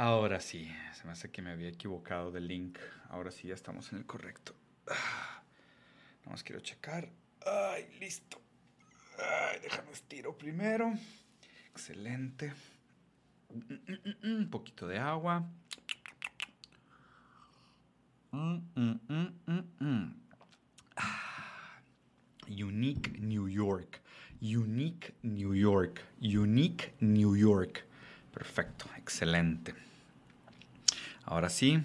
Ahora sí, se me hace que me había equivocado del link. Ahora sí ya estamos en el correcto. Ah, nada más quiero checar. Ay, listo. Ay, déjame estiro primero. Excelente. Un poquito de agua. Ah, Unique New York. Unique New York. Unique New York. Perfecto, excelente. Ahora sí.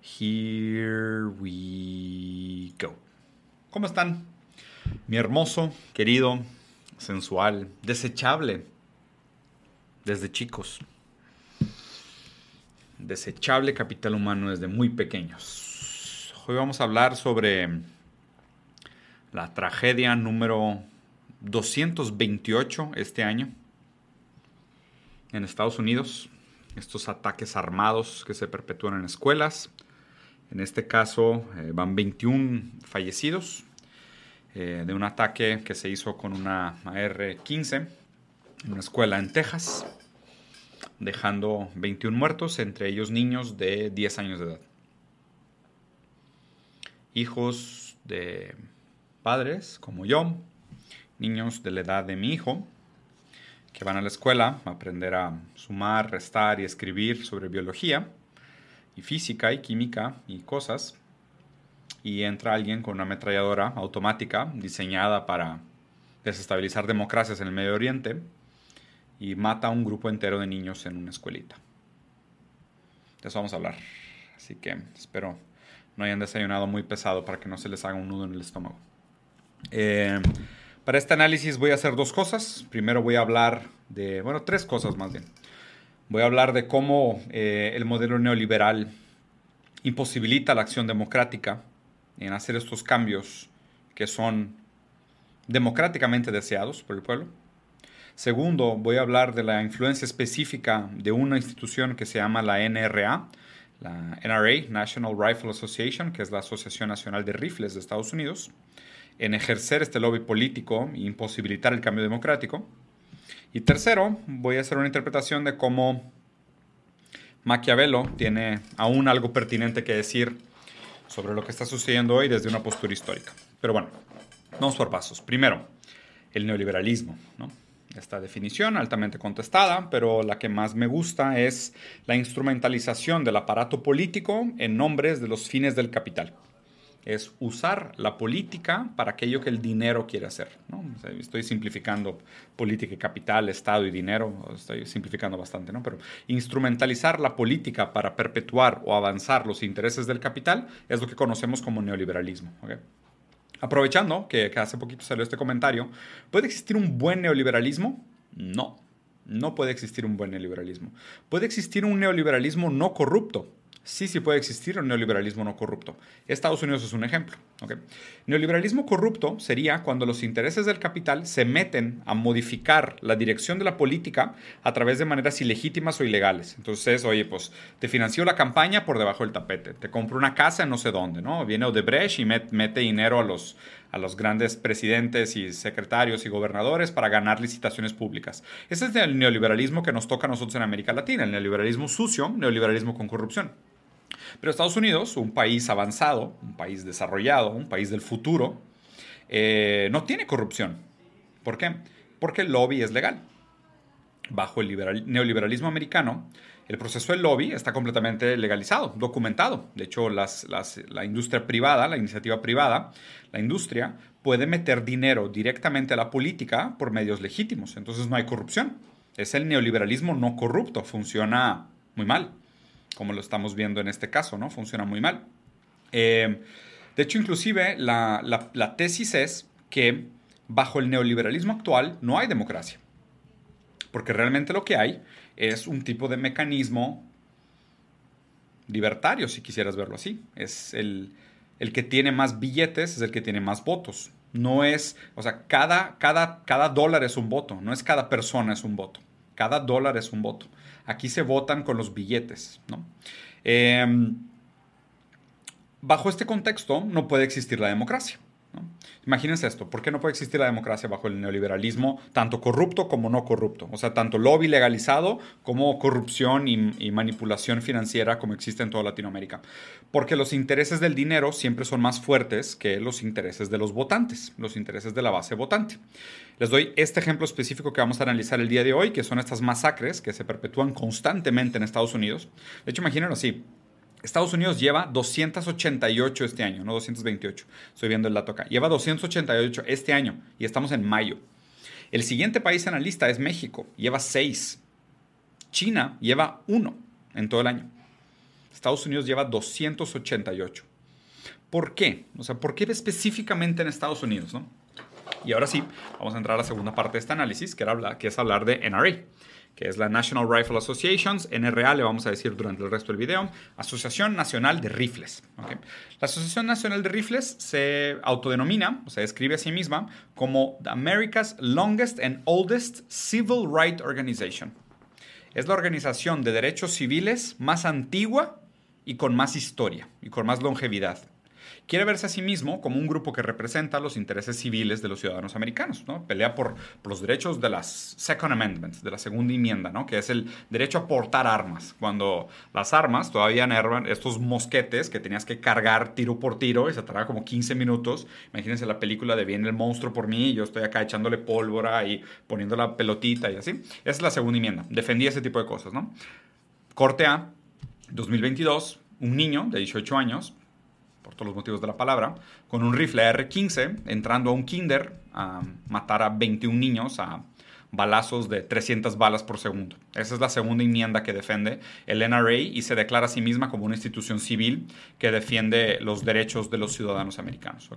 Here we go. ¿Cómo están? Mi hermoso, querido, sensual, desechable, desde chicos. Desechable capital humano desde muy pequeños. Hoy vamos a hablar sobre la tragedia número 228 este año en Estados Unidos, estos ataques armados que se perpetúan en escuelas. En este caso eh, van 21 fallecidos eh, de un ataque que se hizo con una AR-15 en una escuela en Texas, dejando 21 muertos, entre ellos niños de 10 años de edad. Hijos de padres como yo, niños de la edad de mi hijo, que van a la escuela a aprender a sumar, restar y escribir sobre biología y física y química y cosas. Y entra alguien con una ametralladora automática diseñada para desestabilizar democracias en el Medio Oriente y mata a un grupo entero de niños en una escuelita. De eso vamos a hablar. Así que espero no hayan desayunado muy pesado para que no se les haga un nudo en el estómago. Eh, para este análisis voy a hacer dos cosas. Primero voy a hablar de, bueno, tres cosas más bien. Voy a hablar de cómo eh, el modelo neoliberal imposibilita la acción democrática en hacer estos cambios que son democráticamente deseados por el pueblo. Segundo, voy a hablar de la influencia específica de una institución que se llama la NRA, la NRA, National Rifle Association, que es la Asociación Nacional de Rifles de Estados Unidos en ejercer este lobby político e imposibilitar el cambio democrático. Y tercero, voy a hacer una interpretación de cómo Maquiavelo tiene aún algo pertinente que decir sobre lo que está sucediendo hoy desde una postura histórica. Pero bueno, vamos por pasos. Primero, el neoliberalismo. Esta definición altamente contestada, pero la que más me gusta es la instrumentalización del aparato político en nombres de los fines del capital es usar la política para aquello que el dinero quiere hacer. estoy simplificando política y capital, Estado y dinero, estoy simplificando bastante, ¿no? pero instrumentalizar la política para perpetuar o avanzar los intereses del capital es lo que conocemos como neoliberalismo. Aprovechando que, que hace poquito salió este comentario, ¿puede existir un buen neoliberalismo? No, no puede existir un buen neoliberalismo. Puede existir un neoliberalismo no corrupto sí, sí puede existir un neoliberalismo no corrupto. Estados Unidos es un ejemplo. Neoliberalismo corrupto sería cuando los intereses del capital se meten a modificar la dirección de la política a través de maneras ilegítimas o ilegales. Entonces, oye, pues te financió la campaña por debajo del tapete, te compro una casa en no sé dónde, ¿no? Viene Odebrecht y mete dinero a los, a los grandes presidentes y secretarios y gobernadores para ganar licitaciones públicas. Ese es el neoliberalismo que nos toca a nosotros en América Latina, el neoliberalismo sucio, neoliberalismo con corrupción. Pero Estados Unidos, un país avanzado, un país desarrollado, un país del futuro, eh, no tiene corrupción. ¿Por qué? Porque el lobby es legal. Bajo el neoliberalismo americano, el proceso del lobby está completamente legalizado, documentado. De hecho, la industria privada, la iniciativa privada, la industria puede meter dinero directamente a la política por medios legítimos. Entonces no hay corrupción. Es el neoliberalismo no corrupto. Funciona muy mal como lo estamos viendo en este caso, ¿no? Funciona muy mal. Eh, de hecho, inclusive la, tesis es que bajo el neoliberalismo actual no hay democracia. Porque realmente lo que hay es un tipo de mecanismo libertario, si quisieras verlo así. Es el, que tiene más billetes, es el que tiene más votos. No es, o sea, cada, cada, cada dólar es un voto, no es cada persona es un voto. Cada dólar es un voto. Aquí se votan con los billetes. Em, bajo este contexto no puede existir la democracia. Imagínense esto, ¿por qué no puede existir la democracia bajo el neoliberalismo, tanto corrupto como no corrupto? O sea, tanto lobby legalizado como corrupción y, manipulación financiera como existe en toda Latinoamérica. Porque los intereses del dinero siempre son más fuertes que los intereses de los votantes, los intereses de la base votante. Les doy este ejemplo específico que vamos a analizar el día de hoy, que son estas masacres que se perpetúan constantemente en Estados Unidos. De hecho, imagínenlo así, Estados Unidos lleva 288 este año, no 228. Estoy viendo el dato acá. Lleva 288 este año y estamos en mayo. El siguiente país en la lista es México, lleva 6. China lleva 1 en todo el año. Estados Unidos lleva 288. ¿Por qué? O sea, ¿por qué específicamente en Estados Unidos? ¿no? Y ahora sí, vamos a entrar a la segunda parte de este análisis, que, era que es hablar de NRA que es la National Rifle Associations, NRA le vamos a decir durante el resto del video, Asociación Nacional de Rifles. La Asociación Nacional de Rifles se autodenomina, o se describe a sí misma, como America's Longest and Oldest Civil Rights Organization. Es la organización de derechos civiles más antigua y con más historia y con más longevidad quiere verse a sí mismo como un grupo que representa los intereses civiles de los ciudadanos americanos, ¿no? Pelea por, los derechos de las Second Amendment, de la segunda enmienda, ¿no? Que es el derecho a portar armas. Cuando las armas todavía eran estos mosquetes que tenías que cargar tiro por tiro y se tardaba como 15 minutos. Imagínense la película de Viene el monstruo por mí y yo estoy acá echándole pólvora y poniendo la pelotita y así. Esa es la segunda enmienda. Defendía ese tipo de cosas, ¿no? Corte A, 2022, un niño de 18 años por los motivos de la palabra, con un rifle R-15 entrando a un kinder a matar a 21 niños a balazos de 300 balas por segundo. Esa es la segunda enmienda que defiende el NRA y se declara a sí misma como una institución civil que defiende los derechos de los ciudadanos americanos.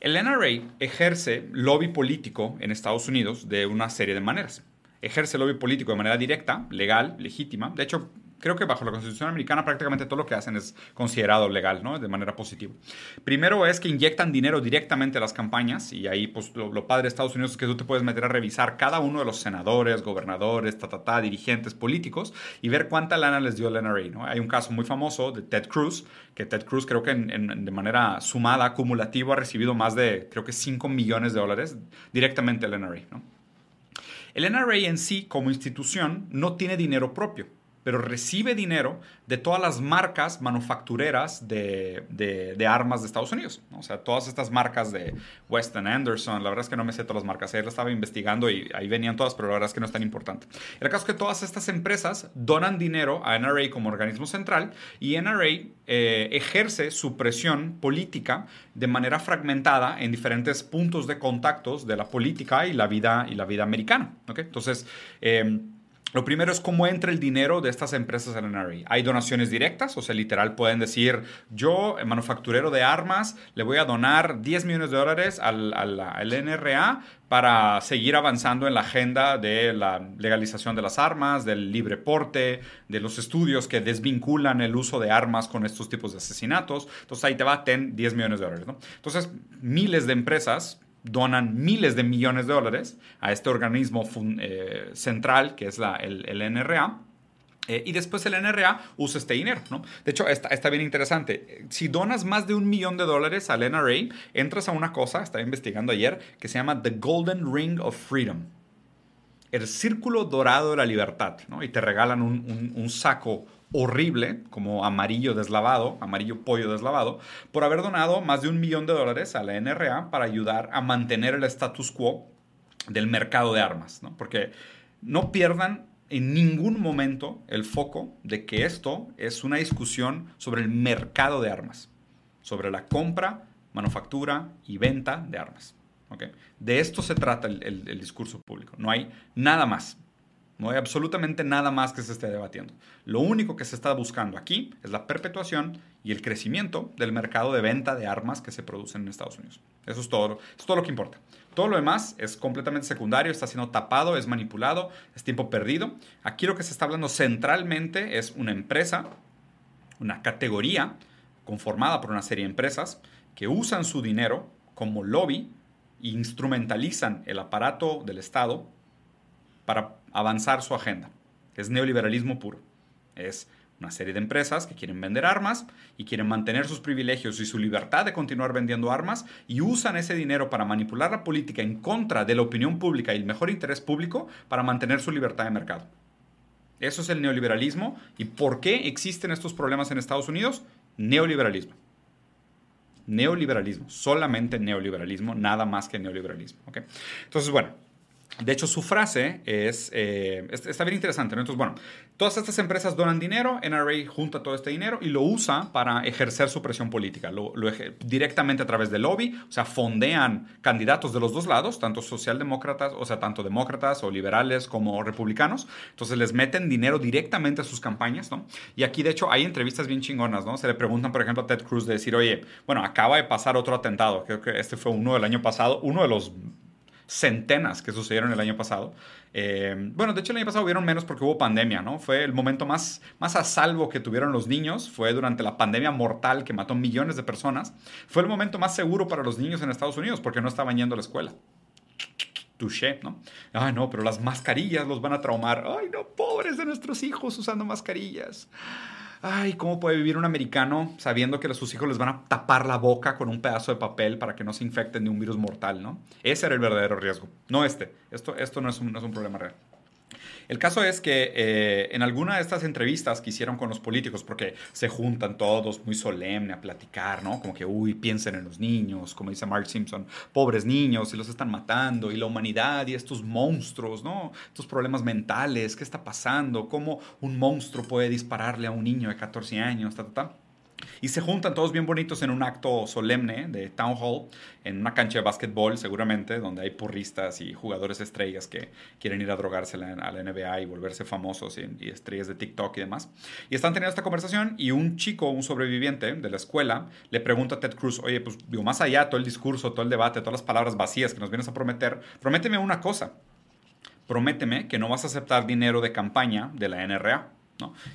El NRA ejerce lobby político en Estados Unidos de una serie de maneras. Ejerce lobby político de manera directa, legal, legítima. De hecho, creo que bajo la Constitución americana prácticamente todo lo que hacen es considerado legal, ¿no? De manera positiva. Primero es que inyectan dinero directamente a las campañas y ahí pues lo, padre de Estados Unidos es que tú te puedes meter a revisar cada uno de los senadores, gobernadores, ta, dirigentes políticos y ver cuánta lana les dio el NRA, ¿no? Hay un caso muy famoso de Ted Cruz, que Ted Cruz creo que de manera sumada, acumulativa, ha recibido más de, creo que 5 millones de dólares directamente del NRA, ¿no? El NRA en sí, como institución, no tiene dinero propio pero recibe dinero de todas las marcas manufactureras de, de, armas de Estados Unidos. O sea, todas estas marcas de Weston Anderson, la verdad es que no me sé todas las marcas, ayer la estaba investigando y ahí venían todas, pero la verdad es que no es tan importante. El caso es que todas estas empresas donan dinero a NRA como organismo central y NRA eh, ejerce su presión política de manera fragmentada en diferentes puntos de contactos de la política y la vida, y la vida americana. ¿okay? Entonces, eh, lo primero es cómo entra el dinero de estas empresas al NRA. Hay donaciones directas, o sea, literal pueden decir, yo, manufacturero de armas, le voy a donar 10 millones de dólares al, NRA para seguir avanzando en la agenda de la legalización de las armas, del libre porte, de los estudios que desvinculan el uso de armas con estos tipos de asesinatos. Entonces ahí te va, ten 10 millones de dólares. ¿no? Entonces, miles de empresas donan miles de millones de dólares a este organismo eh, central que es la, el, NRA. Eh, y después el NRA usa este dinero, ¿no? De hecho, está, está, bien interesante. Si donas más de un millón de dólares al NRA, entras a una cosa, estaba investigando ayer, que se llama The Golden Ring of Freedom. El círculo dorado de la libertad, ¿no? Y te regalan un, un, un saco horrible, como amarillo deslavado, amarillo pollo deslavado, por haber donado más de un millón de dólares a la NRA para ayudar a mantener el status quo del mercado de armas, ¿no? Porque no pierdan en ningún momento el foco de que esto es una discusión sobre el mercado de armas, sobre la compra, manufactura y venta de armas. ¿okay? De esto se trata el, el discurso público, no hay nada más. No hay absolutamente nada más que se esté debatiendo. Lo único que se está buscando aquí es la perpetuación y el crecimiento del mercado de venta de armas que se producen en Estados Unidos. Eso es todo, es todo lo que importa. Todo lo demás es completamente secundario, está siendo tapado, es manipulado, es tiempo perdido. Aquí lo que se está hablando centralmente es una empresa, una categoría conformada por una serie de empresas que usan su dinero como lobby e instrumentalizan el aparato del Estado para avanzar su agenda. Es neoliberalismo puro. Es una serie de empresas que quieren vender armas y quieren mantener sus privilegios y su libertad de continuar vendiendo armas y usan ese dinero para manipular la política en contra de la opinión pública y el mejor interés público para mantener su libertad de mercado. Eso es el neoliberalismo. ¿Y por qué existen estos problemas en Estados Unidos? Neoliberalismo. Neoliberalismo, solamente neoliberalismo, nada más que neoliberalismo. ¿okay? Entonces, bueno, de hecho, su frase es, eh, está bien interesante. Entonces, bueno, todas estas empresas donan dinero, NRA junta todo este dinero y lo usa para ejercer su presión política, lo, directamente a través del lobby, o sea, fondean candidatos de los dos lados, tanto socialdemócratas, o sea, tanto demócratas o liberales como republicanos. Entonces, les meten dinero directamente a sus campañas, ¿no? Y aquí, de hecho, hay entrevistas bien chingonas, ¿no? Se le preguntan, por ejemplo, a Ted Cruz de decir, oye, bueno, acaba de pasar otro atentado, creo que este fue uno del año pasado, uno de los centenas que sucedieron el año pasado. Eh, bueno, de hecho el año pasado hubieron menos porque hubo pandemia, ¿no? Fue el momento más, más a salvo que tuvieron los niños, fue durante la pandemia mortal que mató millones de personas. Fue el momento más seguro para los niños en Estados Unidos porque no estaban yendo a la escuela. Touché, ¿no? Ay, no, pero las mascarillas los van a traumar. Ay, no, pobres de nuestros hijos usando mascarillas ay, ¿cómo puede vivir un americano sabiendo que a sus hijos les van a tapar la boca con un pedazo de papel para que no se infecten de un virus mortal, ¿no? Ese era el verdadero riesgo, no este. Esto, esto no, es un, no es un problema real. El caso es que eh, en alguna de estas entrevistas que hicieron con los políticos, porque se juntan todos muy solemne a platicar, ¿no? Como que, uy, piensen en los niños, como dice Mark Simpson, pobres niños, y los están matando, y la humanidad y estos monstruos, ¿no? Estos problemas mentales, ¿qué está pasando? ¿Cómo un monstruo puede dispararle a un niño de 14 años? Ta, ta, ta. Y se juntan todos bien bonitos en un acto solemne de Town Hall, en una cancha de básquetbol seguramente, donde hay porristas y jugadores estrellas que quieren ir a drogarse a la NBA y volverse famosos y, estrellas de TikTok y demás. Y están teniendo esta conversación y un chico, un sobreviviente de la escuela, le pregunta a Ted Cruz, oye, pues digo, más allá, todo el discurso, todo el debate, todas las palabras vacías que nos vienes a prometer, prométeme una cosa. Prométeme que no vas a aceptar dinero de campaña de la NRA.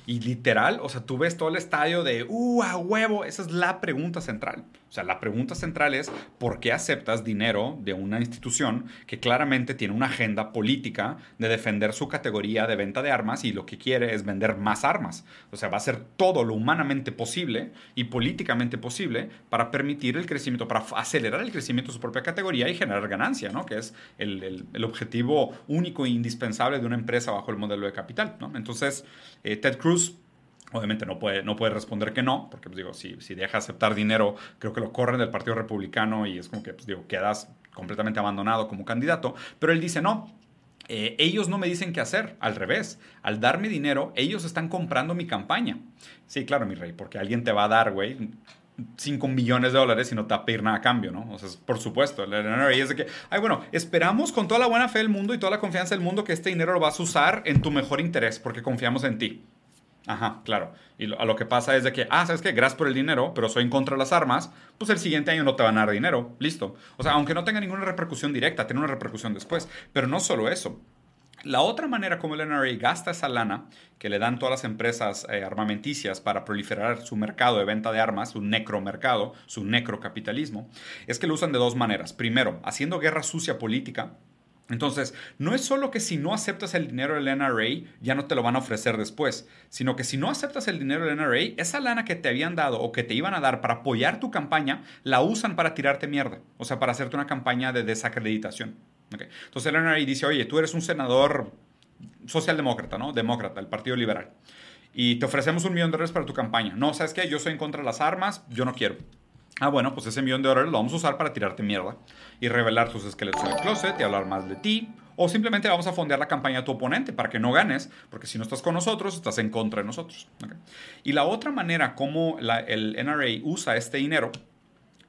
Y literal, o sea, tú ves todo el estadio de, ¡uh, a huevo! Esa es la pregunta central. O sea, la pregunta central es, ¿por qué aceptas dinero de una institución que claramente tiene una agenda política de defender su categoría de venta de armas y lo que quiere es vender más armas? O sea, va a hacer todo lo humanamente posible y políticamente posible para permitir el crecimiento, para acelerar el crecimiento de su propia categoría y generar ganancia, ¿no? Que es el, el, objetivo único e indispensable de una empresa bajo el modelo de capital, ¿no? Entonces, eh, Ted Cruz Obviamente no puede, no puede responder que no, porque pues, digo, si, si deja aceptar dinero, creo que lo corren del Partido Republicano y es como que pues, digo, quedas completamente abandonado como candidato. Pero él dice, no, eh, ellos no me dicen qué hacer, al revés. Al darme dinero, ellos están comprando mi campaña. Sí, claro, mi rey, porque alguien te va a dar, güey, 5 millones de dólares y no te va a pedir nada a cambio, ¿no? O sea, por supuesto, NRA es de que, ay, bueno, esperamos con toda la buena fe del mundo y toda la confianza del mundo que este dinero lo vas a usar en tu mejor interés, porque confiamos en ti. Ajá, claro. Y lo, a lo que pasa es de que, ah, ¿sabes qué? Gracias por el dinero, pero soy en contra de las armas, pues el siguiente año no te van a dar dinero. Listo. O sea, aunque no tenga ninguna repercusión directa, tiene una repercusión después. Pero no solo eso. La otra manera como el NRA gasta esa lana que le dan todas las empresas eh, armamenticias para proliferar su mercado de venta de armas, su necromercado, su necrocapitalismo, es que lo usan de dos maneras. Primero, haciendo guerra sucia política entonces, no es solo que si no aceptas el dinero del NRA, ya no te lo van a ofrecer después, sino que si no aceptas el dinero del NRA, esa lana que te habían dado o que te iban a dar para apoyar tu campaña, la usan para tirarte mierda, o sea, para hacerte una campaña de desacreditación. Entonces el NRA dice, oye, tú eres un senador socialdemócrata, ¿no? Demócrata, el Partido Liberal. Y te ofrecemos un millón de dólares para tu campaña. No, ¿sabes qué? Yo soy en contra de las armas, yo no quiero. Ah, bueno, pues ese millón de dólares lo vamos a usar para tirarte mierda y revelar tus esqueletos en el closet y hablar más de ti. O simplemente vamos a fondear la campaña a tu oponente para que no ganes, porque si no estás con nosotros, estás en contra de nosotros. Y la otra manera como el NRA usa este dinero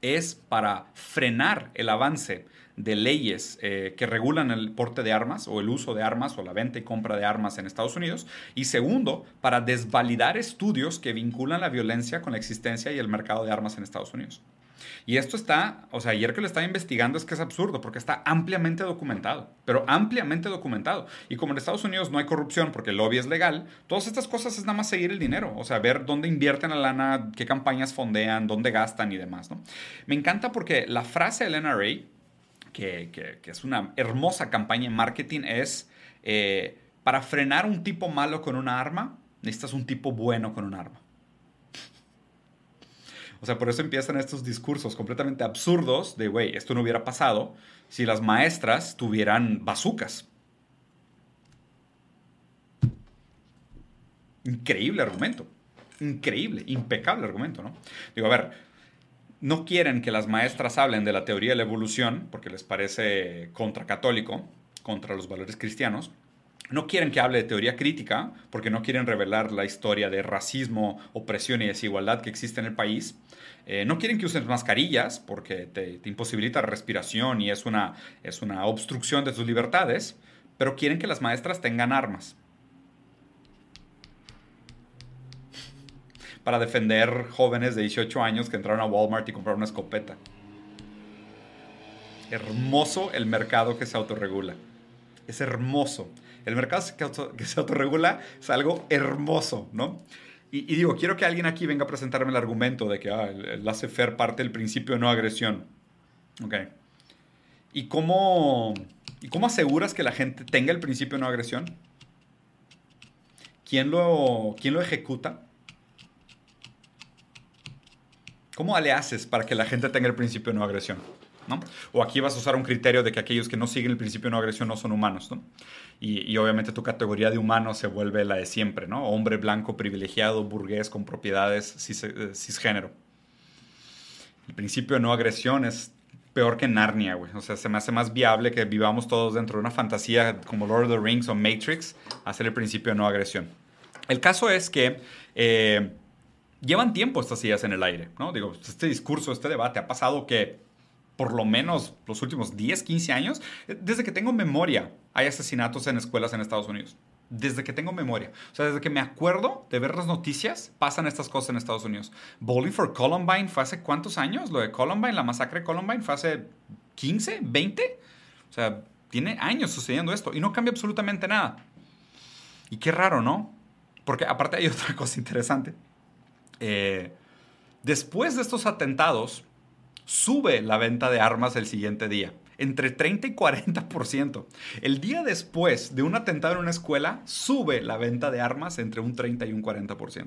es para frenar el avance de leyes eh, que regulan el porte de armas o el uso de armas o la venta y compra de armas en Estados Unidos. Y segundo, para desvalidar estudios que vinculan la violencia con la existencia y el mercado de armas en Estados Unidos. Y esto está, o sea, ayer que lo estaba investigando es que es absurdo, porque está ampliamente documentado, pero ampliamente documentado. Y como en Estados Unidos no hay corrupción porque el lobby es legal, todas estas cosas es nada más seguir el dinero, o sea, ver dónde invierten la lana, qué campañas fondean, dónde gastan y demás, ¿no? Me encanta porque la frase del NRA que, es una hermosa campaña en marketing, es eh, para frenar un tipo malo con una arma, necesitas un tipo bueno con un arma. O sea, por eso empiezan estos discursos completamente absurdos de, güey, esto no hubiera pasado si las maestras tuvieran bazucas. Increíble argumento. Increíble, impecable argumento, ¿no? Digo, a ver, no quieren que las maestras hablen de la teoría de la evolución porque les parece contracatólico, contra los valores cristianos. No quieren que hable de teoría crítica porque no quieren revelar la historia de racismo, opresión y desigualdad que existe en el país. Eh, no quieren que usen mascarillas porque te, imposibilita la respiración y es una, es una obstrucción de tus libertades, pero quieren que las maestras tengan armas. Para defender jóvenes de 18 años que entraron a Walmart y compraron una escopeta. Hermoso el mercado que se autorregula. Es hermoso. El mercado que se autorregula es algo hermoso, ¿no? Y, digo, quiero que alguien aquí venga a presentarme el argumento de que ah, el, laissez-faire parte del principio de no agresión. Ok. ¿Y cómo, ¿Y cómo aseguras que la gente tenga el principio de no agresión? ¿Quién lo, quién lo ejecuta? ¿Cómo le haces para que la gente tenga el principio de no agresión? O aquí vas a usar un criterio de que aquellos que no siguen el principio de no agresión no son humanos, ¿no? Y, obviamente tu categoría de humano se vuelve la de siempre, ¿no? Hombre blanco privilegiado, burgués con propiedades eh, cisgénero. El principio de no agresión es peor que Narnia, güey. O sea, se me hace más viable que vivamos todos dentro de una fantasía como Lord of the Rings o Matrix, hacer el principio de no agresión. El caso es que eh, llevan tiempo estas ideas en el aire, ¿no? Digo, este discurso, este debate ha pasado que por lo menos los últimos 10, 15 años, desde que tengo memoria, hay asesinatos en escuelas en Estados Unidos. Desde que tengo memoria. O sea, desde que me acuerdo de ver las noticias, pasan estas cosas en Estados Unidos. Bowling for Columbine fue hace cuántos años? Lo de Columbine, la masacre de Columbine fue hace 15, 20. O sea, tiene años sucediendo esto y no cambia absolutamente nada. Y qué raro, ¿no? Porque aparte hay otra cosa interesante. Eh, después de estos atentados, sube la venta de armas el siguiente día entre 30 y 40%. El día después de un atentado en una escuela, sube la venta de armas entre un 30 y un 40%.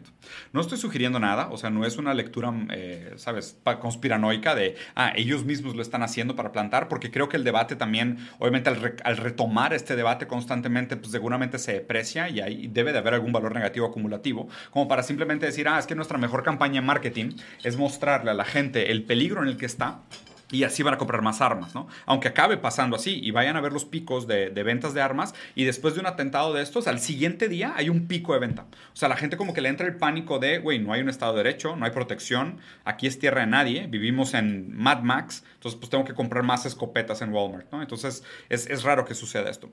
No estoy sugiriendo nada, o sea, no es una lectura, eh, ¿sabes?, conspiranoica de, ah, ellos mismos lo están haciendo para plantar, porque creo que el debate también, obviamente, al, retomar este debate constantemente, pues seguramente se deprecia y ahí debe de haber algún valor negativo acumulativo, como para simplemente decir, ah, es que nuestra mejor campaña en marketing es mostrarle a la gente el peligro en el que está y así van a comprar más armas, ¿no? Aunque acabe pasando así y vayan a ver los picos de, ventas de armas y después de un atentado de estos, al siguiente día hay un pico de venta. O sea, la gente como que le entra el pánico de, güey, no hay un Estado de Derecho, no hay protección, aquí es tierra de nadie, vivimos en Mad Max, entonces pues tengo que comprar más escopetas en Walmart, ¿no? Entonces es, es raro que suceda esto.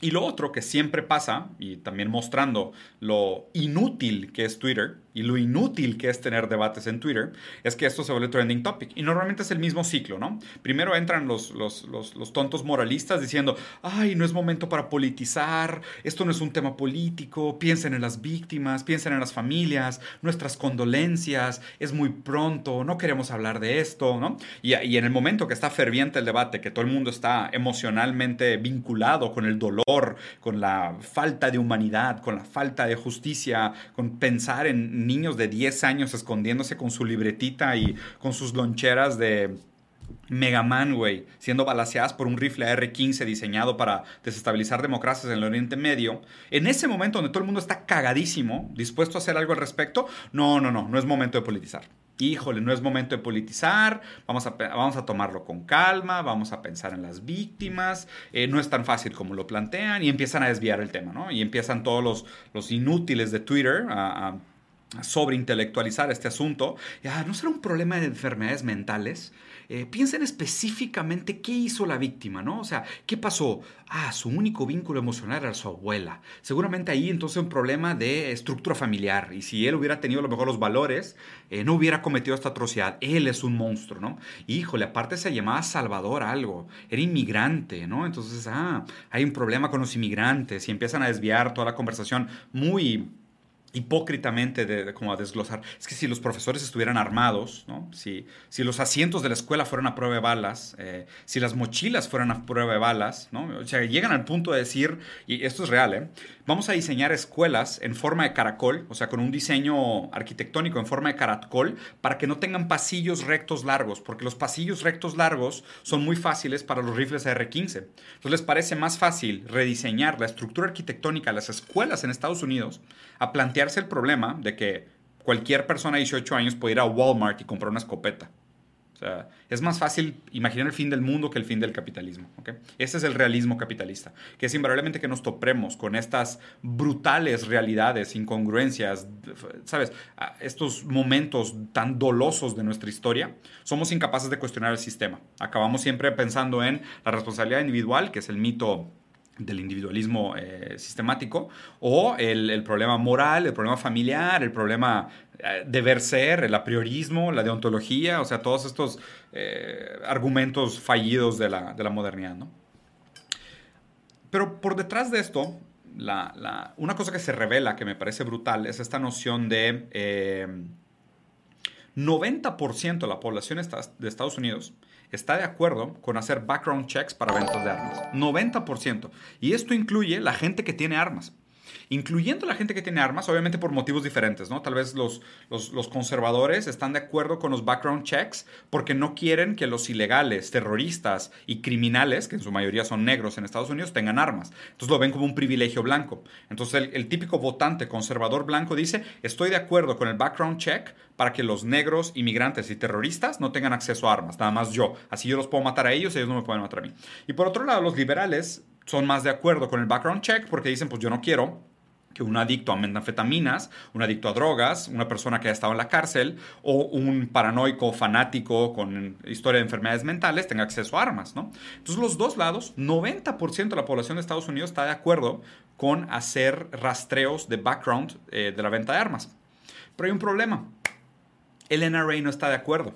Y lo otro que siempre pasa, y también mostrando lo inútil que es Twitter y lo inútil que es tener debates en Twitter, es que esto se vuelve trending topic. Y normalmente es el mismo ciclo, ¿no? Primero entran los, los, los, tontos moralistas diciendo, ay, no es momento para politizar, esto no es un tema político, piensen en las víctimas, piensen en las familias, nuestras condolencias, es muy pronto, no queremos hablar de esto, ¿no? Y, y en el momento que está ferviente el debate, que todo el mundo está emocionalmente vinculado con el dolor, con la falta de humanidad, con la falta de justicia, con pensar en niños de 10 años escondiéndose con su libretita y con sus loncheras de Mega Man, güey, siendo balaseadas por un rifle AR-15 diseñado para desestabilizar democracias en el Oriente Medio. En ese momento donde todo el mundo está cagadísimo, dispuesto a hacer algo al respecto, no, no, no, no es momento de politizar híjole, no es momento de politizar, vamos a, vamos a tomarlo con calma, vamos a pensar en las víctimas, eh, no es tan fácil como lo plantean y empiezan a desviar el tema, ¿no? Y empiezan todos los, los inútiles de Twitter a, a sobreintelectualizar este asunto. Ya, ¿No será un problema de enfermedades mentales? Eh, piensen específicamente qué hizo la víctima, ¿no? O sea, ¿qué pasó? Ah, su único vínculo emocional era su abuela. Seguramente ahí entonces un problema de estructura familiar. Y si él hubiera tenido a lo mejor los valores, eh, no hubiera cometido esta atrocidad. Él es un monstruo, ¿no? híjole, aparte se llamaba Salvador algo. Era inmigrante, ¿no? Entonces, ah, hay un problema con los inmigrantes y empiezan a desviar toda la conversación muy hipócritamente de, como a desglosar. Es que si los profesores estuvieran armados, ¿no? si, si los asientos de la escuela fueran a prueba de balas, eh, si las mochilas fueran a prueba de balas, ¿no? o sea, llegan al punto de decir, y esto es real, ¿eh? vamos a diseñar escuelas en forma de caracol, o sea, con un diseño arquitectónico en forma de caracol, para que no tengan pasillos rectos largos, porque los pasillos rectos largos son muy fáciles para los rifles AR-15. Entonces les parece más fácil rediseñar la estructura arquitectónica de las escuelas en Estados Unidos a plantearse el problema de que cualquier persona de 18 años puede ir a Walmart y comprar una escopeta. O sea, es más fácil imaginar el fin del mundo que el fin del capitalismo. ¿okay? Ese es el realismo capitalista, que es invariablemente que nos topemos con estas brutales realidades, incongruencias, ¿sabes? Estos momentos tan dolosos de nuestra historia, somos incapaces de cuestionar el sistema. Acabamos siempre pensando en la responsabilidad individual, que es el mito del individualismo eh, sistemático, o el, problema moral, el problema familiar, el problema eh, deber ser, el apriorismo, la deontología, o sea, todos estos eh, argumentos fallidos de la, modernidad. ¿no? Pero por detrás de esto, una cosa que se revela que me parece brutal es esta noción de 90% de la población de Estados Unidos está de acuerdo con hacer background checks para ventas de armas. 90%. Y esto incluye la gente que tiene armas incluyendo la gente que tiene armas, obviamente por motivos diferentes, ¿no? Tal vez los, los, conservadores están de acuerdo con los background checks porque no quieren que los ilegales, terroristas y criminales, que en su mayoría son negros en Estados Unidos, tengan armas. Entonces lo ven como un privilegio blanco. Entonces el, típico votante conservador blanco dice, estoy de acuerdo con el background check para que los negros, inmigrantes y terroristas no tengan acceso a armas, nada más yo. Así yo los puedo matar a ellos, ellos no me pueden matar a mí. Y por otro lado, los liberales son más de acuerdo con el background check porque dicen, pues yo no quiero que un adicto a metanfetaminas, un adicto a drogas, una persona que ha estado en la cárcel o un paranoico fanático con historia de enfermedades mentales tenga acceso a armas, ¿no? Entonces los dos lados, 90% de la población de Estados Unidos está de acuerdo con hacer rastreos de background eh, de la venta de armas. Pero hay un problema. El NRA no está de acuerdo.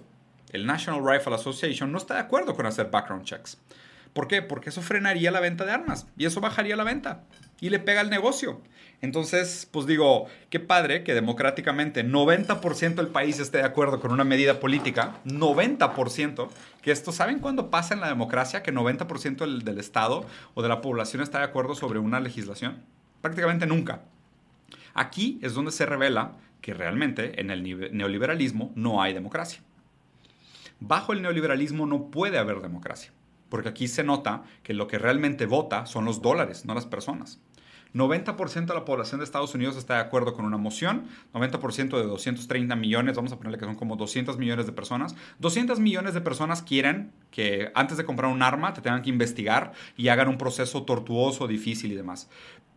El National Rifle Association no está de acuerdo con hacer background checks. ¿Por qué? Porque eso frenaría la venta de armas y eso bajaría la venta y le pega al negocio. Entonces, pues digo, qué padre que democráticamente 90% del país esté de acuerdo con una medida política, 90%, que esto, ¿saben cuándo pasa en la democracia que 90% del, del Estado o de la población está de acuerdo sobre una legislación? Prácticamente nunca. Aquí es donde se revela que realmente en el neoliberalismo no hay democracia. Bajo el neoliberalismo no puede haber democracia, porque aquí se nota que lo que realmente vota son los dólares, no las personas. 90% de la población de Estados Unidos está de acuerdo con una moción, 90% de 230 millones, vamos a ponerle que son como 200 millones de personas, 200 millones de personas quieren que antes de comprar un arma te tengan que investigar y hagan un proceso tortuoso, difícil y demás.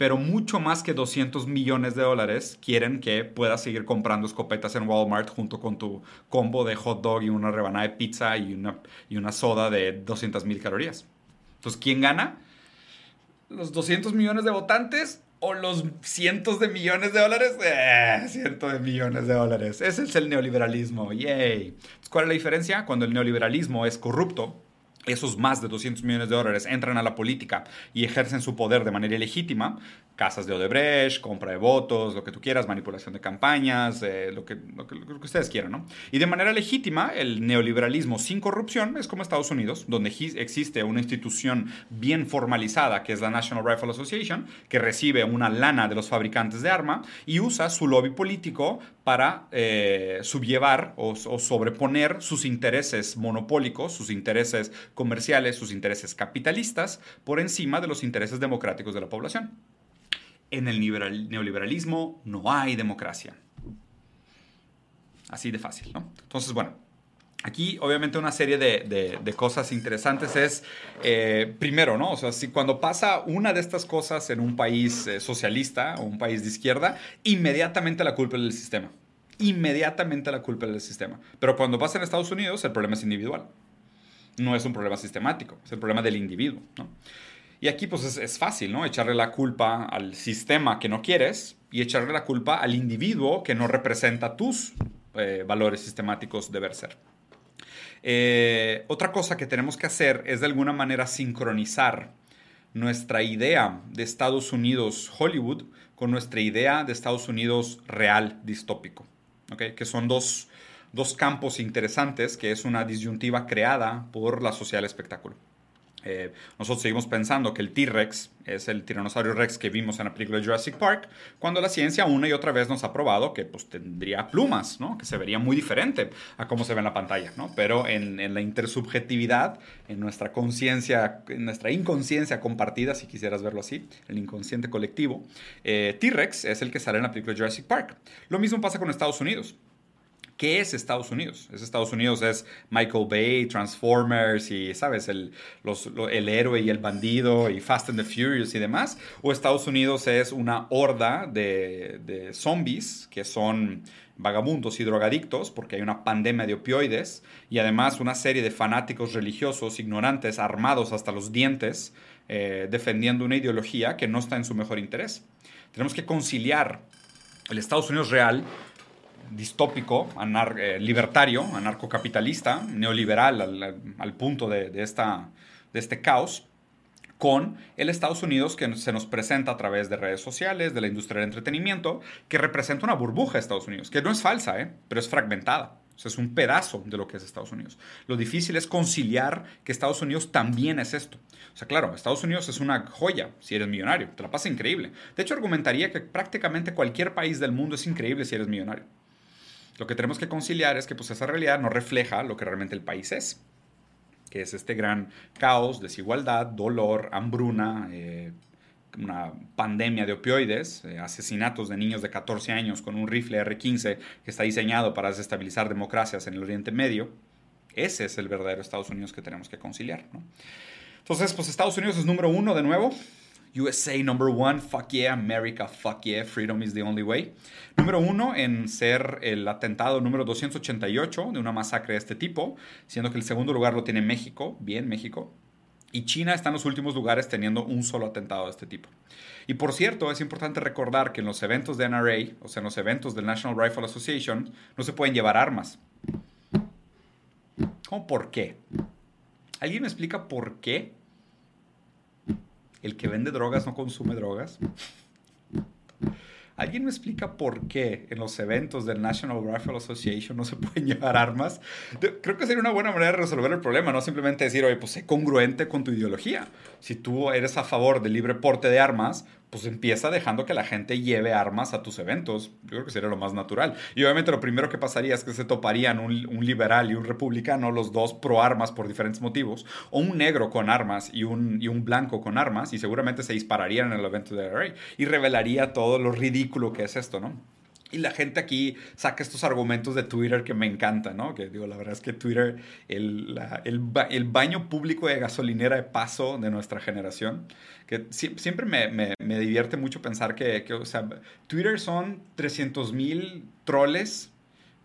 Pero mucho más que 200 millones de dólares quieren que puedas seguir comprando escopetas en Walmart junto con tu combo de hot dog y una rebanada de pizza y una, y una soda de 200 mil calorías. Entonces, ¿quién gana? los 200 millones de votantes o los cientos de millones de dólares? Eh, cientos de millones de dólares. Ese es el neoliberalismo. Yay. ¿Cuál es la diferencia? Cuando el neoliberalismo es corrupto, esos más de 200 millones de dólares entran a la política y ejercen su poder de manera ilegítima, casas de Odebrecht, compra de votos, lo que tú quieras, manipulación de campañas, eh, lo, que, lo, que, ustedes quieran, ¿no? Y de manera legítima, el neoliberalismo sin corrupción es como Estados Unidos, donde existe una institución bien formalizada, que es la National Rifle Association, que recibe una lana de los fabricantes de arma y usa su lobby político para eh, subllevar o, o sobreponer sus intereses monopólicos, sus intereses comerciales, sus intereses capitalistas, por encima de los intereses democráticos de la población en el neoliberalismo no hay democracia. Así de fácil, ¿no? Entonces, bueno, Aquí, obviamente, una serie de, cosas interesantes es, eh, primero, ¿no? O sea, si cuando pasa una de estas cosas en un país eh, socialista o un país de izquierda, inmediatamente la culpa es del sistema. Inmediatamente la culpa es del sistema. Pero cuando pasa en Estados Unidos, el problema es individual. No es un problema sistemático, es el problema del individuo. Y aquí pues es, fácil, ¿no? Echarle la culpa al sistema que no quieres y echarle la culpa al individuo que no representa tus eh, valores sistemáticos de ver ser. Eh, otra cosa que tenemos que hacer es de alguna manera sincronizar nuestra idea de Estados Unidos Hollywood con nuestra idea de Estados Unidos real distópico, ¿okay? que son dos, dos campos interesantes, que es una disyuntiva creada por la sociedad del espectáculo. Eh, nosotros seguimos pensando que el T-Rex es el tiranosaurio Rex que vimos en la película Jurassic Park, cuando la ciencia una y otra vez nos ha probado que pues, tendría plumas, ¿no? que se vería muy diferente a cómo se ve en la pantalla. ¿no? Pero en, en la intersubjetividad, en nuestra conciencia, en nuestra inconsciencia compartida, si quisieras verlo así, el inconsciente colectivo, eh, T-Rex es el que sale en la película Jurassic Park. Lo mismo pasa con Estados Unidos. ¿Qué es Estados Unidos? Es Estados Unidos es Michael Bay, Transformers y, ¿sabes? El, el héroe y el bandido y Fast and the Furious y demás. O Estados Unidos es una horda de, zombies que son vagabundos y drogadictos porque hay una pandemia de opioides y además una serie de fanáticos religiosos ignorantes armados hasta los dientes eh, defendiendo una ideología que no está en su mejor interés. Tenemos que conciliar el Estados Unidos real distópico, eh, libertario, anarcocapitalista, neoliberal al, punto de, esta, este caos, con el Estados Unidos que se nos presenta a través de redes sociales, de la industria del entretenimiento, que representa una burbuja de Estados Unidos, que no es falsa, ¿eh? pero es fragmentada. Es un pedazo de lo que es Estados Unidos. Lo difícil es conciliar que Estados Unidos también es esto. O sea, claro, Estados Unidos es una joya si eres millonario. Te la pasa increíble. De hecho, argumentaría que prácticamente cualquier país del mundo es increíble si eres millonario. Lo que tenemos que conciliar es que pues, esa realidad no refleja lo que realmente el país es, que es este gran caos, desigualdad, dolor, hambruna, eh, una pandemia de opioides, eh, asesinatos de niños de 14 años con un rifle R-15 que está diseñado para desestabilizar democracias en el Oriente Medio. Ese es el verdadero Estados Unidos que tenemos que conciliar. Entonces, pues Estados Unidos es número uno de nuevo. USA number one, fuck yeah, America, fuck yeah, freedom is the only way. Número uno en ser el atentado número 288 de una masacre de este tipo, siendo que el segundo lugar lo tiene México, bien México, y China está en los últimos lugares teniendo un solo atentado de este tipo. Y por cierto, es importante recordar que en los eventos de NRA, o sea, en los eventos del National Rifle Association, no se pueden llevar armas. ¿Cómo por qué? ¿Alguien me explica por qué el que vende drogas no consume drogas. ¿Alguien me explica por qué en los eventos del National Rifle Association no se pueden llevar armas? Creo que sería una buena manera de resolver el problema, no simplemente decir, oye, pues sé congruente con tu ideología. Si tú eres a favor del libre porte de armas, pues empieza dejando que la gente lleve armas a tus eventos. Yo creo que sería lo más natural. Y obviamente lo primero que pasaría es que se toparían un, liberal y un republicano, los dos pro armas por diferentes motivos, o un negro con armas y un, y un blanco con armas, y seguramente se dispararían en el evento de RA y revelaría todo lo ridículo que es esto, ¿no? Y la gente aquí saca estos argumentos de Twitter que me encantan, ¿no? Que digo, la verdad es que Twitter, el, el, baño público de gasolinera de paso de nuestra generación, que siempre me, me, divierte mucho pensar que, que, o sea, Twitter son 300 mil troles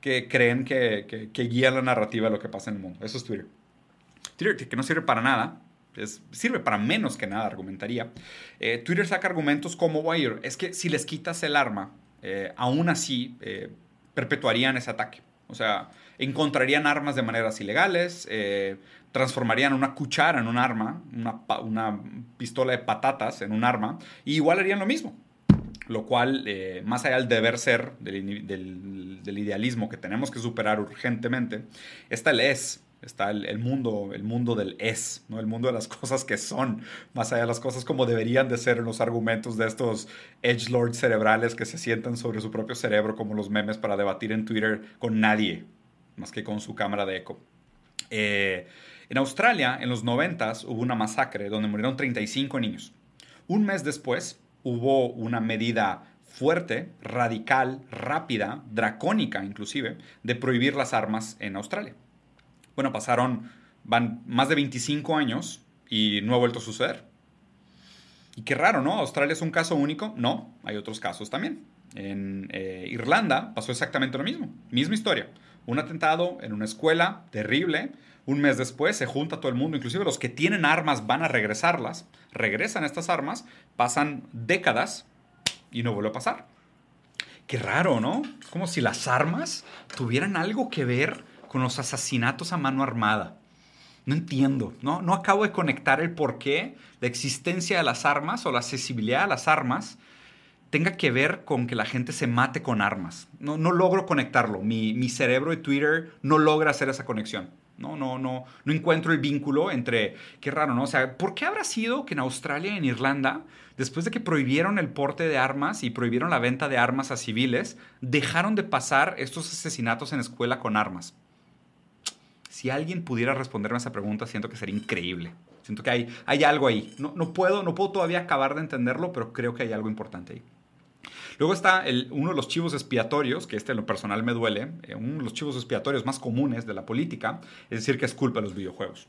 que creen que, que, guían la narrativa de lo que pasa en el mundo. Eso es Twitter. Twitter, que no sirve para nada, es, sirve para menos que nada, argumentaría. Eh, Twitter saca argumentos como, Wire, es que si les quitas el arma eh, aún así eh, perpetuarían ese ataque. O sea, encontrarían armas de maneras ilegales, eh, transformarían una cuchara en un arma, una, pistola de patatas en un arma, y igual harían lo mismo. Lo cual, más allá del deber ser, del, idealismo que tenemos que superar urgentemente, esta el es Está el, mundo, el mundo del es, ¿no? el mundo de las cosas que son, más allá de las cosas como deberían de ser los argumentos de estos edge lords cerebrales que se sientan sobre su propio cerebro como los memes para debatir en Twitter con nadie, más que con su cámara de eco. Eh, en Australia, en los 90 hubo una masacre donde murieron 35 niños. Un mes después hubo una medida fuerte, radical, rápida, dracónica inclusive, de prohibir las armas en Australia. Bueno, pasaron, van más de 25 años y no ha vuelto a suceder. Y qué raro, ¿no? Australia es un caso único. No, hay otros casos también. En eh, Irlanda pasó exactamente lo mismo. Misma historia. Un atentado en una escuela terrible. Un mes después se junta todo el mundo, inclusive los que tienen armas van a regresarlas. Regresan estas armas, pasan décadas y no vuelve a pasar. Qué raro, ¿no? Como si las armas tuvieran algo que ver con los asesinatos a mano armada. No entiendo, ¿no? No acabo de conectar el por qué la existencia de las armas o la accesibilidad a las armas tenga que ver con que la gente se mate con armas. No, no logro conectarlo. Mi, mi cerebro de Twitter no logra hacer esa conexión. No, no, no, no encuentro el vínculo entre, qué raro, ¿no? O sea, ¿por qué habrá sido que en Australia y en Irlanda, después de que prohibieron el porte de armas y prohibieron la venta de armas a civiles, dejaron de pasar estos asesinatos en escuela con armas? Si alguien pudiera responderme a esa pregunta, siento que sería increíble. Siento que hay, hay algo ahí. No, no, puedo, no puedo todavía acabar de entenderlo, pero creo que hay algo importante ahí. Luego está uno de los chivos expiatorios, que este en lo personal me duele, eh, uno de los chivos expiatorios más comunes de la política, es decir, que es culpa de los videojuegos.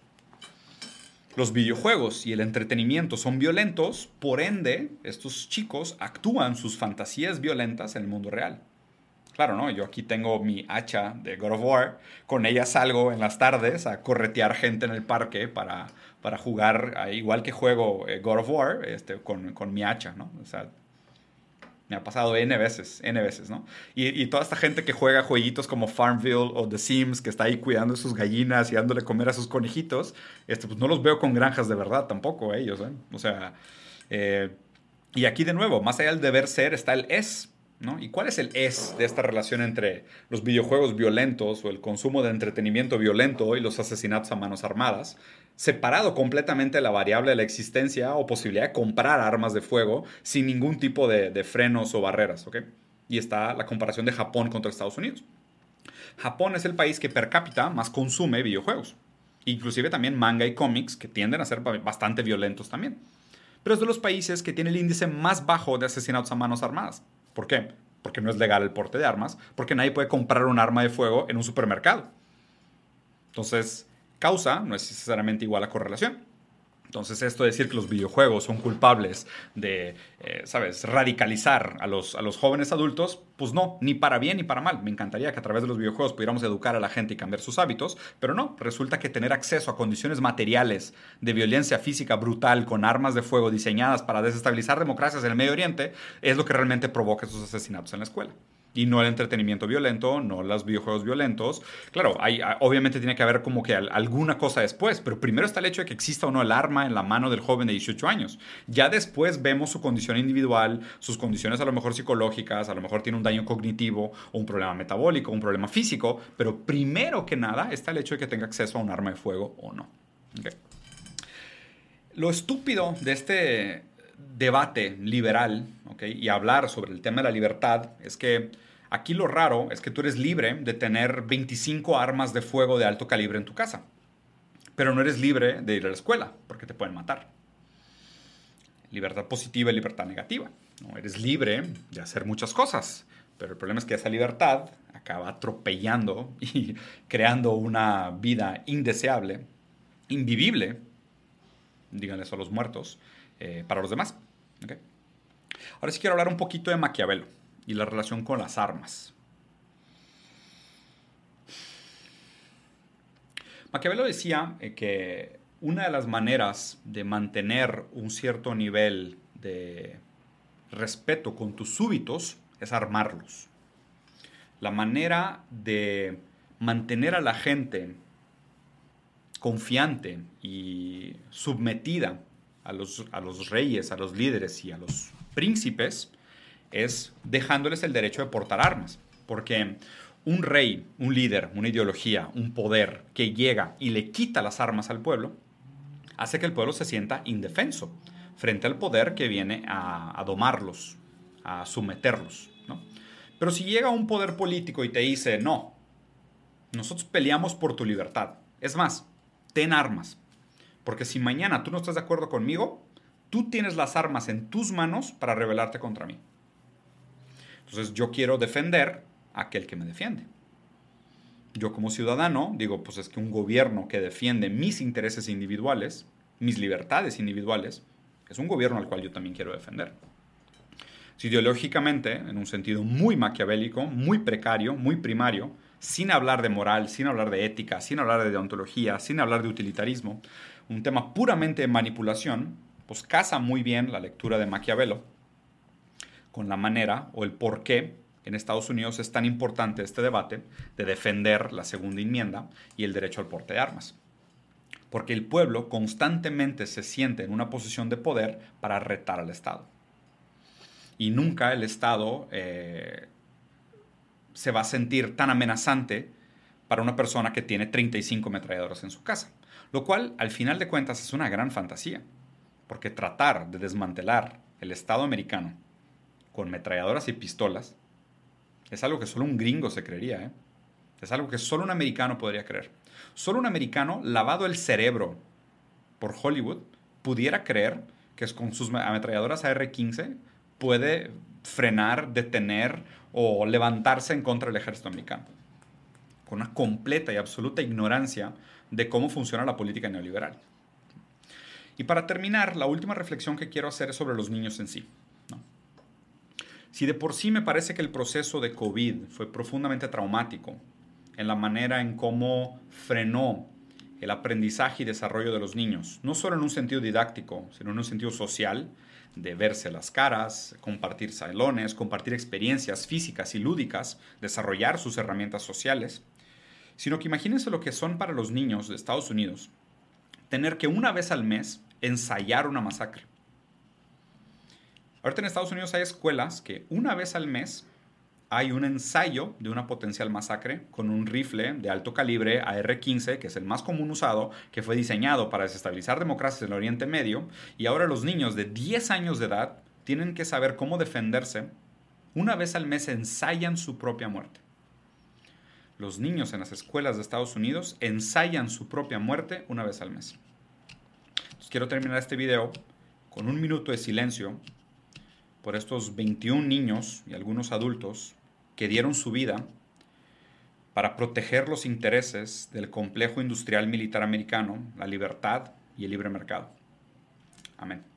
Los videojuegos y el entretenimiento son violentos, por ende, estos chicos actúan sus fantasías violentas en el mundo real. Claro, ¿no? Yo aquí tengo mi hacha de God of War, con ella salgo en las tardes a corretear gente en el parque para, para jugar, igual que juego eh, God of War, este, con, con mi hacha, ¿no? O sea, me ha pasado N veces, N veces, ¿no? Y, toda esta gente que juega jueguitos como Farmville o The Sims, que está ahí cuidando sus gallinas y dándole comer a sus conejitos, este, pues no los veo con granjas de verdad tampoco ellos, ¿eh? O sea, eh, y aquí de nuevo, más allá del deber ser, está el es. ¿Y cuál es el es de esta relación entre los videojuegos violentos o el consumo de entretenimiento violento y los asesinatos a manos armadas? Separado completamente de la variable de la existencia o posibilidad de comprar armas de fuego sin ningún tipo de, frenos o barreras, ¿ok? Y está la comparación de Japón contra Estados Unidos. Japón es el país que per cápita más consume videojuegos. Inclusive también manga y cómics que tienden a ser bastante violentos también. Pero es de los países que tiene el índice más bajo de asesinatos a manos armadas. ¿Por qué? Porque no es legal el porte de armas, porque nadie puede comprar un arma de fuego en un supermercado. Entonces, causa no es necesariamente igual a correlación. Entonces, esto de decir que los videojuegos son culpables de, eh, ¿sabes?, radicalizar a los, a los jóvenes adultos, pues no, ni para bien ni para mal. Me encantaría que a través de los videojuegos pudiéramos educar a la gente y cambiar sus hábitos, pero no, resulta que tener acceso a condiciones materiales de violencia física brutal con armas de fuego diseñadas para desestabilizar democracias en el Medio Oriente es lo que realmente provoca esos asesinatos en la escuela y no el entretenimiento violento, no los videojuegos violentos. Claro, hay, obviamente tiene que haber como que alguna cosa después, pero primero está el hecho de que exista o no el arma en la mano del joven de 18 años. Ya después vemos su condición individual, sus condiciones a lo mejor psicológicas, a lo mejor tiene un daño cognitivo un problema metabólico, un problema físico, pero primero que nada está el hecho de que tenga acceso a un arma de fuego o no. Lo estúpido de este debate liberal y hablar sobre el tema de la libertad es que aquí lo raro es que tú eres libre de tener 25 armas de fuego de alto calibre en tu casa, pero no eres libre de ir a la escuela porque te pueden matar. Libertad positiva y libertad negativa. ¿no? Eres libre de hacer muchas cosas, pero el problema es que esa libertad acaba atropellando y creando una vida indeseable, invivible, díganles a los muertos, eh, para los demás. Ahora sí quiero hablar un poquito de Maquiavelo y la relación con las armas. Maquiavelo decía eh, que una de las maneras de mantener un cierto nivel de respeto con tus súbitos es armarlos. La manera de mantener a la gente confiante y submetida a los, a los reyes, a los líderes y a los príncipes es dejándoles el derecho de portar armas. Porque un rey, un líder, una ideología, un poder que llega y le quita las armas al pueblo, hace que el pueblo se sienta indefenso frente al poder que viene a, domarlos, a someterlos. Pero si llega un poder político y te dice, no, nosotros peleamos por tu libertad, es más, ten armas, porque si mañana tú no estás de acuerdo conmigo, tú tienes las armas en tus manos para rebelarte contra mí. Entonces yo quiero defender a aquel que me defiende. Yo como ciudadano digo, pues es que un gobierno que defiende mis intereses individuales, mis libertades individuales, es un gobierno al cual yo también quiero defender. Si ideológicamente, en un sentido muy maquiavélico, muy precario, muy primario, sin hablar de moral, sin hablar de ética, sin hablar de deontología, sin hablar de utilitarismo, un tema puramente de manipulación, pues casa muy bien la lectura de Maquiavelo con la manera o el por qué en Estados Unidos es tan importante este debate de defender la segunda enmienda y el derecho al porte de armas. porque el pueblo constantemente se siente en una posición de poder para retar al Estado. Y nunca el Estado eh, se va a sentir tan amenazante para una persona que tiene 35 ametralladoras en su casa. Lo cual, al final de cuentas, es una gran fantasía. Porque tratar de desmantelar el Estado americano con ametralladoras y pistolas es algo que solo un gringo se creería. ¿eh? Es algo que solo un americano podría creer. Solo un americano lavado el cerebro por Hollywood pudiera creer que con sus ametralladoras AR-15 puede frenar, detener o levantarse en contra del ejército americano. Con una completa y absoluta ignorancia de cómo funciona la política neoliberal. Y para terminar, la última reflexión que quiero hacer es sobre los niños en sí. Si de por sí me parece que el proceso de COVID fue profundamente traumático en la manera en cómo frenó el aprendizaje y desarrollo de los niños, no solo en un sentido didáctico, sino en un sentido social, de verse las caras, compartir salones, compartir experiencias físicas y lúdicas, desarrollar sus herramientas sociales, sino que imagínense lo que son para los niños de Estados Unidos tener que una vez al mes ensayar una masacre. Ahorita en Estados Unidos hay escuelas que una vez al mes hay un ensayo de una potencial masacre con un rifle de alto calibre AR-15, que es el más común usado, que fue diseñado para desestabilizar democracias en el Oriente Medio, y ahora los niños de 10 años de edad tienen que saber cómo defenderse. Una vez al mes ensayan su propia muerte. Los niños en las escuelas de Estados Unidos ensayan su propia muerte una vez al mes. Quiero terminar este video con un minuto de silencio por estos 21 niños y algunos adultos que dieron su vida para proteger los intereses del complejo industrial militar americano, la libertad y el libre mercado. Amén.